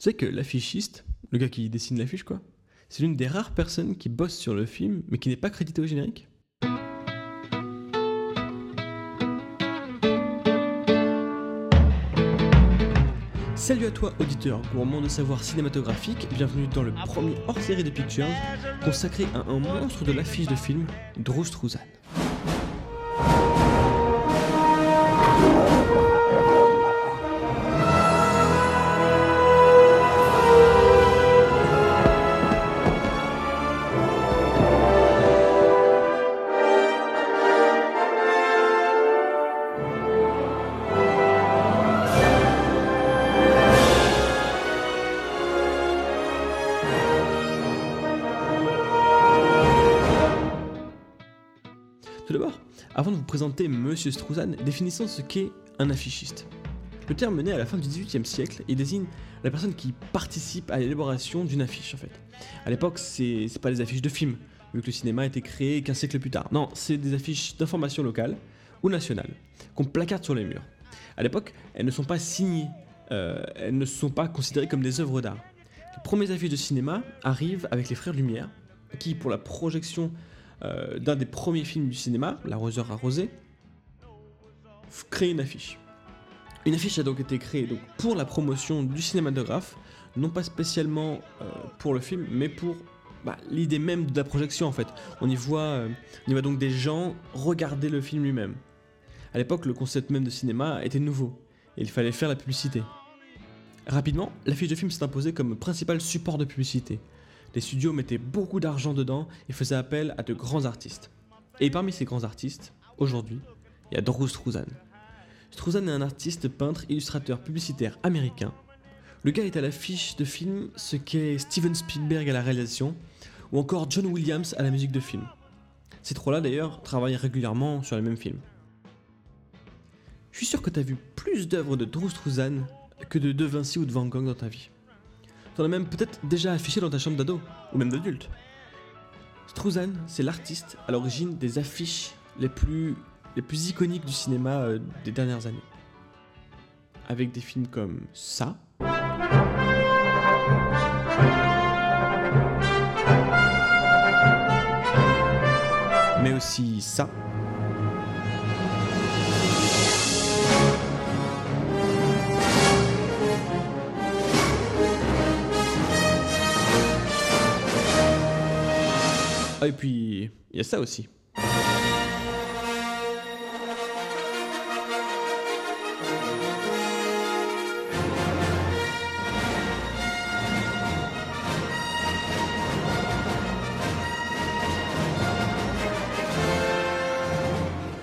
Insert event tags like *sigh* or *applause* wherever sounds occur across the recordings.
C'est que l'affichiste, le gars qui dessine l'affiche quoi, c'est l'une des rares personnes qui bosse sur le film mais qui n'est pas crédité au générique. Salut à toi auditeur gourmand de savoir cinématographique, bienvenue dans le premier hors-série de Pictures consacré à un monstre de l'affiche de film, Drew Struzan. Tout d'abord, avant de vous présenter Monsieur Struzan, définissons ce qu'est un affichiste. Le terme né à la fin du XVIIIe siècle et désigne la personne qui participe à l'élaboration d'une affiche en fait. À l'époque, c'est c'est pas des affiches de films, vu que le cinéma a été créé qu'un siècle plus tard. Non, c'est des affiches d'information locale ou nationale qu'on placarde sur les murs. À l'époque, elles ne sont pas signées, euh, elles ne sont pas considérées comme des œuvres d'art. Les premières affiches de cinéma arrivent avec les Frères Lumière, qui pour la projection euh, d'un des premiers films du cinéma, L'arroseur arrosé, créer une affiche. Une affiche a donc été créée donc, pour la promotion du cinématographe, non pas spécialement euh, pour le film, mais pour bah, l'idée même de la projection en fait. On y, voit, euh, on y voit donc des gens regarder le film lui-même. À l'époque, le concept même de cinéma était nouveau, et il fallait faire la publicité. Rapidement, l'affiche de film s'est imposée comme principal support de publicité. Les studios mettaient beaucoup d'argent dedans et faisaient appel à de grands artistes. Et parmi ces grands artistes, aujourd'hui, il y a Drew Struzan. Struzan est un artiste, peintre, illustrateur, publicitaire américain. Le gars est à l'affiche de films ce qu'est Steven Spielberg à la réalisation, ou encore John Williams à la musique de film. Ces trois-là d'ailleurs travaillent régulièrement sur les mêmes films. Je suis sûr que tu as vu plus d'œuvres de Drew Struzan que de De Vinci ou de Van Gogh dans ta vie. T'en as même peut-être déjà affiché dans ta chambre d'ado, ou même d'adulte. Struzan, c'est l'artiste à l'origine des affiches les plus, les plus iconiques du cinéma euh, des dernières années. Avec des films comme ça. Mais aussi ça. Et puis, il y a ça aussi.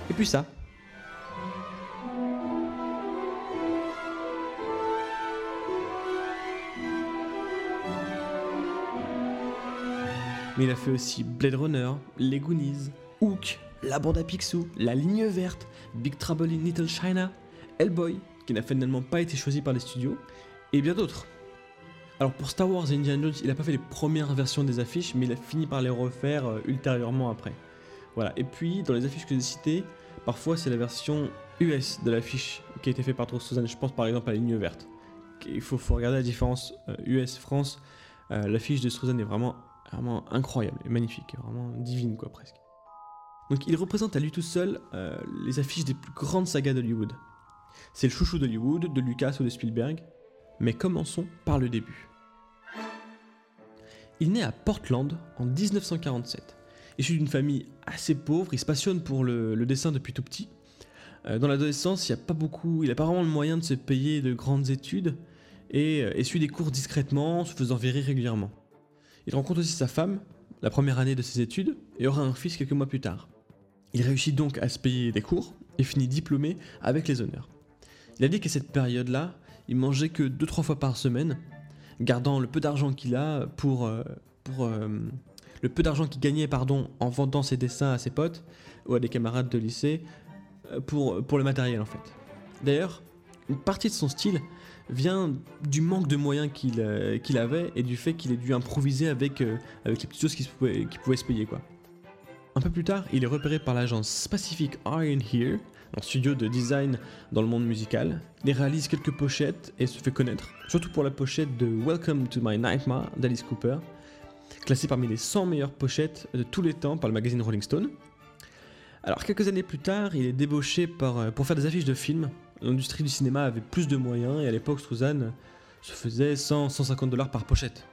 Et puis ça. Mais il a fait aussi Blade Runner, Les Goonies, Hook, La Bande à Picsou, La Ligne Verte, Big Trouble in Little China, Hellboy, qui n'a finalement pas été choisi par les studios, et bien d'autres. Alors pour Star Wars et Indiana Jones, il n'a pas fait les premières versions des affiches, mais il a fini par les refaire euh, ultérieurement après. Voilà. Et puis dans les affiches que j'ai citées, parfois c'est la version US de l'affiche qui a été faite par Drew Struzan. Je pense par exemple à la ligne verte. Il faut, regarder la différence euh, US-France. Euh, l'affiche de Struzan est vraiment, vraiment incroyable et magnifique, vraiment divine quoi presque. Donc il représente à lui tout seul euh, les affiches des plus grandes sagas d'Hollywood. C'est le chouchou d'Hollywood, de Lucas ou de Spielberg. Mais commençons par le début. Il naît à Portland en 1947. Issu d'une famille assez pauvre, il se passionne pour le, dessin depuis tout petit. Euh, dans l'adolescence, il n'a pas vraiment le moyen de se payer de grandes études et, euh, suit des cours discrètement, se faisant virer régulièrement. Il rencontre aussi sa femme, la première année de ses études, et aura un fils quelques mois plus tard. Il réussit donc à se payer des cours et finit diplômé avec les honneurs. Il a dit qu'à cette période-là, il mangeait que 2-3 fois par semaine, gardant le peu d'argent qu'il a pour, euh, pour euh, le peu d'argent qu'il gagnait pardon, en vendant ses dessins à ses potes ou à des camarades de lycée euh, pour, pour le matériel en fait. D'ailleurs, une partie de son style vient du manque de moyens qu'il euh, qu'il avait et du fait qu'il ait dû improviser avec, euh, avec les petites choses qui, se pouvaient, qui pouvaient se payer quoi. un peu plus tard, il est repéré par l'agence Pacific Iron Here, un studio de design dans le monde musical. Il réalise quelques pochettes et se fait connaître, surtout pour la pochette de Welcome to My Nightmare d'Alice Cooper, classée parmi les 100 meilleures pochettes de tous les temps par le magazine Rolling Stone. Alors quelques années plus tard, il est débauché euh, pour faire des affiches de films. L'industrie du cinéma avait plus de moyens et à l'époque, Struzan se faisait 100-150 dollars par pochette.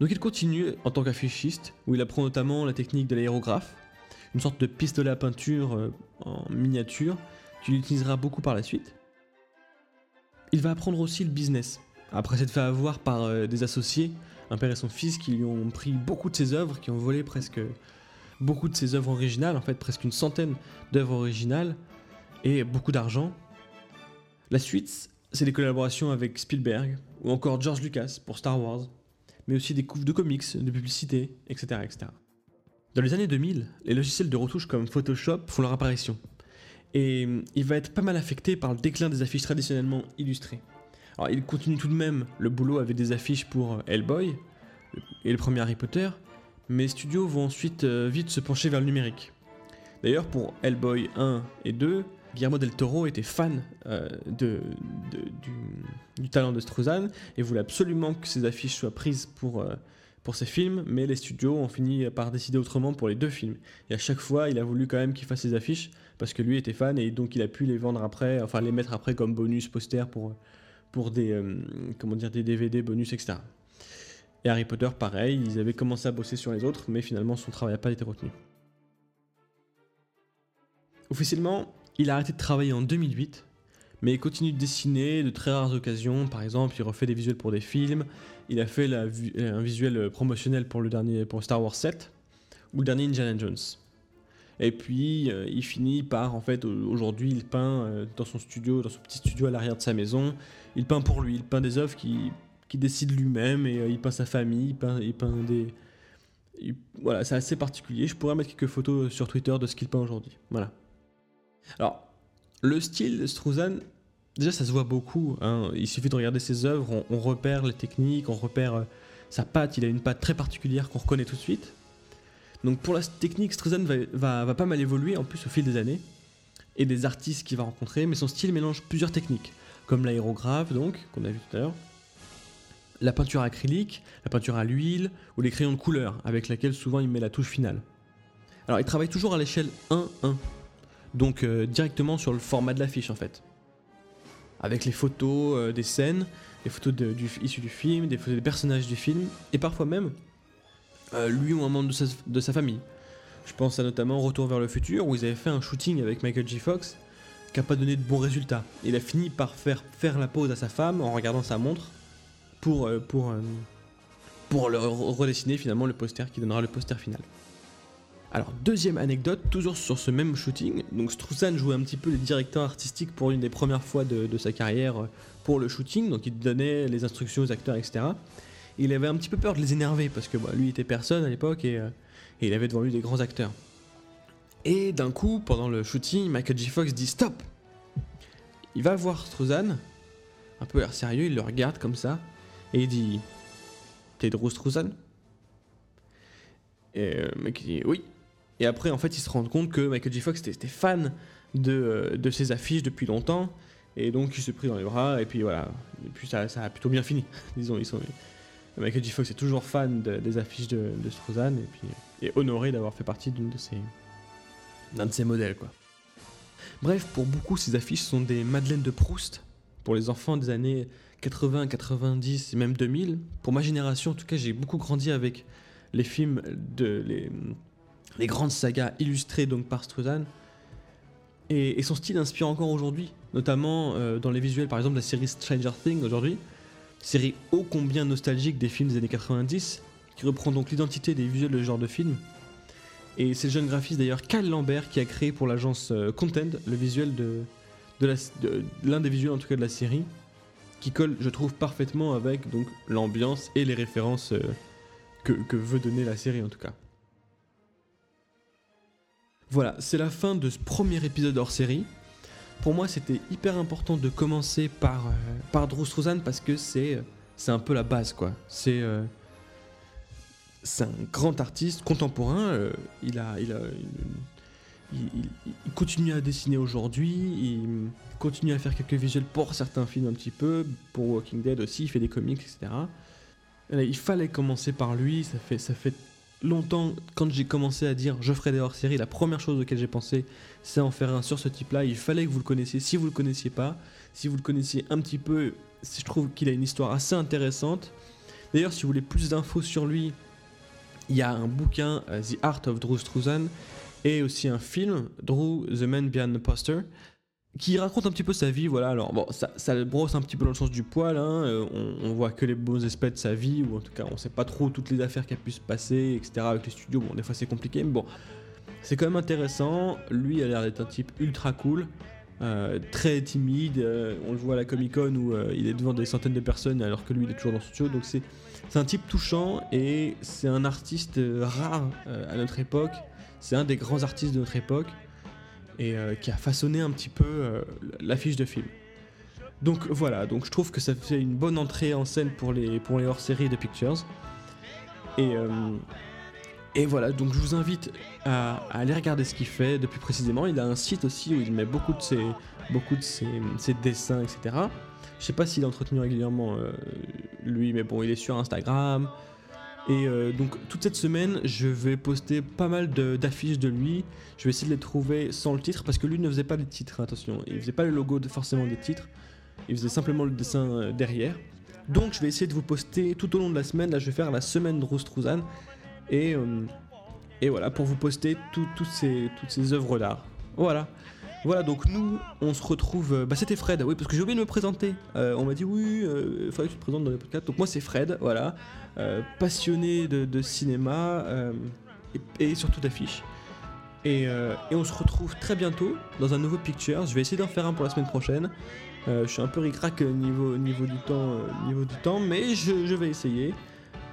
Donc il continue en tant qu'affichiste, où il apprend notamment la technique de l'aérographe, une sorte de pistolet à peinture euh, en miniature, qu'il utilisera beaucoup par la suite. Il va apprendre aussi le business, après s'être fait avoir par euh, des associés, un père et son fils, qui lui ont pris beaucoup de ses œuvres, qui ont volé presque beaucoup de ses œuvres originales, en fait presque une centaine d'œuvres originales, et beaucoup d'argent. La suite, c'est des collaborations avec Spielberg, ou encore George Lucas pour Star Wars, mais aussi des couves de comics, de publicité, etc. etc. Dans les années 2000, les logiciels de retouche comme Photoshop font leur apparition, et il va être pas mal affecté par le déclin des affiches traditionnellement illustrées. Alors il continue tout de même le boulot avec des affiches pour Hellboy et le premier Harry Potter, mais les studios vont ensuite euh, vite se pencher vers le numérique. D'ailleurs, pour Hellboy 1 et 2, Guillermo del Toro était fan euh, du, talent de Struzan et voulait absolument que ses affiches soient prises pour, euh, pour ses films, mais les studios ont fini par décider autrement pour les deux films. Et à chaque fois, il a voulu quand même qu'il fasse ses affiches parce que lui était fan et donc il a pu les vendre après, enfin les mettre après comme bonus poster pour, pour des, comment dire, des DVD bonus, etc. Et Harry Potter, pareil, ils avaient commencé à bosser sur les autres, mais finalement son travail n'a pas été retenu. Officiellement, il a arrêté de travailler en 2008, mais il continue de dessiner de très rares occasions. Par exemple, il refait des visuels pour des films, il a fait un visuel promotionnel pour le dernier pour Star Wars 7 ou le dernier Indiana Jones. Et puis euh, il finit par, en fait, aujourd'hui, il peint euh, dans son studio, dans son petit studio à l'arrière de sa maison. Il peint pour lui, il peint des œuvres qui qui décide lui-même et euh, il peint sa famille, il peint des. voilà, c'est assez particulier. Je pourrais mettre quelques photos sur Twitter de ce qu'il peint aujourd'hui. Voilà. Alors, le style de Struzan, déjà ça se voit beaucoup. Hein. Il suffit de regarder ses œuvres, on, repère les techniques, on repère euh, sa patte. Il a une patte très particulière qu'on reconnaît tout de suite. Donc pour la technique, Struzan va, pas mal évoluer en plus au fil des années et des artistes qu'il va rencontrer, mais son style mélange plusieurs techniques, comme l'aérographe donc, qu'on a vu tout à l'heure, la peinture acrylique, la peinture à l'huile ou les crayons de couleur avec laquelle souvent il met la touche finale. Alors il travaille toujours à l'échelle 1-1, donc euh, directement sur le format de l'affiche en fait. Avec les photos euh, des scènes, les photos issues du film, des photos des personnages du film, et parfois même euh, lui ou un membre de sa, famille. Je pense à notamment Retour vers le futur où ils avaient fait un shooting avec Michael J. Fox qui n'a pas donné de bons résultats. Il a fini par faire faire la pause à sa femme en regardant sa montre pour, pour, redessiner finalement le poster qui donnera le poster final. Alors, deuxième anecdote, toujours sur ce même shooting. Donc, Struzan jouait un petit peu les directeurs artistiques pour une des premières fois de, sa carrière euh, pour le shooting. Donc, il donnait les instructions aux acteurs, etc. il avait un petit peu peur de les énerver parce que bah, lui était personne à l'époque et, et, il avait devant lui des grands acteurs. Et d'un coup, pendant le shooting, Michael J. Fox dit stop Il va voir Struzan, un peu air sérieux, il le regarde comme ça. Et il dit T'es de Struzan? Et euh, le mec dit Oui. Et après, en fait, il se rend compte que Michael J. Fox était, fan de, euh, de ses affiches depuis longtemps. Et donc, il se prit dans les bras. Et puis voilà. Et puis ça, a plutôt bien fini. *laughs* Disons, ils. Michael J. Fox est toujours fan des affiches de, de et puis est honoré d'avoir fait partie d'une de ses d'un de ses modèles quoi. Bref, pour beaucoup ces affiches sont des madeleines de Proust pour les enfants des années 80, 90 et même 2000. Pour ma génération, en tout cas, j'ai beaucoup grandi avec les films de les, grandes sagas illustrées donc par Struzan. Et, son style inspire encore aujourd'hui, notamment euh, dans les visuels, par exemple, la série Stranger Things aujourd'hui, série ô combien nostalgique des films des années 90, qui reprend donc l'identité des visuels de ce genre de film. Et c'est le jeune graphiste d'ailleurs Cal Lambert qui a créé pour l'agence euh, Content le visuel de, de l'un des visuels en tout cas de la série qui colle, je trouve, parfaitement avec donc l'ambiance et les références euh, que, veut donner la série en tout cas. Voilà, c'est la fin de ce premier épisode hors série. Pour moi, c'était hyper important de commencer par, euh, par Drew parce que c'est, c'est un peu la base, quoi. C'est, euh, un grand artiste contemporain. euh, il continue à dessiner aujourd'hui. Il continue à faire quelques visuels pour certains films un petit peu, pour Walking Dead aussi. Il fait des comics, etc. Il fallait commencer par lui. Ça fait, ça fait longtemps quand j'ai commencé à dire je ferai des hors-séries. La première chose auquel j'ai pensé, c'est en faire un sur ce type-là. Il fallait que vous le connaissiez. Si vous le connaissiez pas, si vous le connaissiez un petit peu, je trouve qu'il a une histoire assez intéressante. D'ailleurs, si vous voulez plus d'infos sur lui, il y a un bouquin, euh, The Art of Drew Struzan, et aussi un film, Drew, The Man Behind the Poster, qui raconte un petit peu sa vie. Voilà, alors bon, ça, le brosse un petit peu dans le sens du poil. hein, euh, on, on voit que les beaux aspects de sa vie, ou en tout cas, on sait pas trop toutes les affaires qui a pu se passer, etc. Avec les studios. Bon, des fois c'est compliqué, mais bon, c'est quand même intéressant. Lui a l'air d'être un type ultra cool. euh, très timide, euh, on le voit à la Comic Con où il est devant des centaines de personnes alors que lui il est toujours dans son studio, donc c'est un type touchant et c'est un artiste rare à notre époque. C'est un des grands artistes de notre époque et euh, qui a façonné un petit peu euh, l'affiche de film. Donc voilà, donc je trouve que ça fait une bonne entrée en scène pour les, pour les hors-séries de Pictures. Et, euh, et voilà, donc je vous invite à, aller regarder ce qu'il fait depuis précisément. Il a un site aussi où il met beaucoup de ses, beaucoup de ses, dessins, etc. Je sais pas s'il est entretenu régulièrement lui, mais bon, il est sur Instagram. Et euh, donc toute cette semaine, je vais poster pas mal de- d'affiches de, lui. Je vais essayer de les trouver sans le titre parce que lui ne faisait pas les titres, attention. Il faisait pas le logo de forcément des titres. Il faisait simplement le dessin euh, derrière. Donc je vais essayer de vous poster tout au long de la semaine. Là, je vais faire la semaine de Rose. Et, euh, et voilà, pour vous poster ces, toutes ces œuvres d'art. Voilà. Voilà, donc nous, on se retrouve. euh, Bah, c'était Fred, oui, parce que j'ai oublié de me présenter. Euh, on m'a dit, oui, il faudrait que tu te présentes dans les podcasts. Donc, moi, c'est Fred, voilà. euh, passionné de, cinéma euh, et, surtout d'affiches. Et, euh, on se retrouve très bientôt dans un nouveau Pictures. Je vais essayer d'en faire un pour la semaine prochaine. Euh, je suis un peu ric-rac euh, niveau, niveau, du temps, euh, niveau du temps, mais je, vais essayer.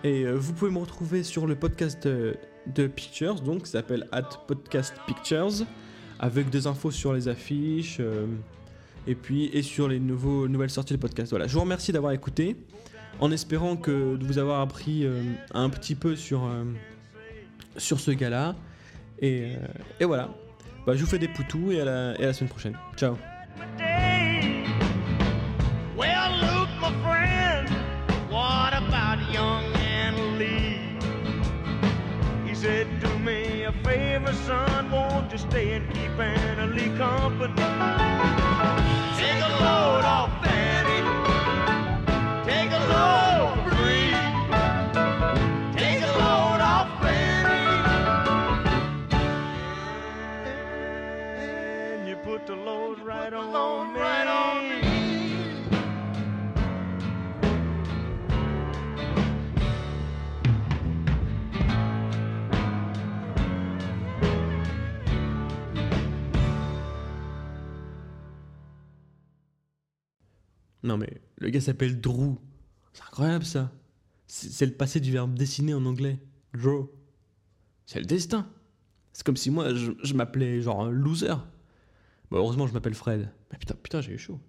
Et euh, vous pouvez me retrouver sur le podcast de, Pictures, donc qui s'appelle At Podcast Pictures, avec des infos sur les affiches, euh, et puis et sur les nouveaux, nouvelles sorties de podcast. Voilà, je vous remercie d'avoir écouté, en espérant que de vous avoir appris euh, un petit peu sur, euh, sur ce gars-là. Et, et voilà, Bah, je vous fais des poutous et à la semaine prochaine. Ciao stay and keep Anna Lee company? Take a load off Fanny, take a load for free. Take a load off Fanny. And you put the load right on me. Right on Non mais le gars s'appelle Drew. C'est incroyable ça. C'est le passé du verbe dessiner en anglais. Draw. C'est le destin. C'est comme si moi je, m'appelais genre un loser. Heureusement je m'appelle Fred. Mais putain, putain j'ai eu chaud.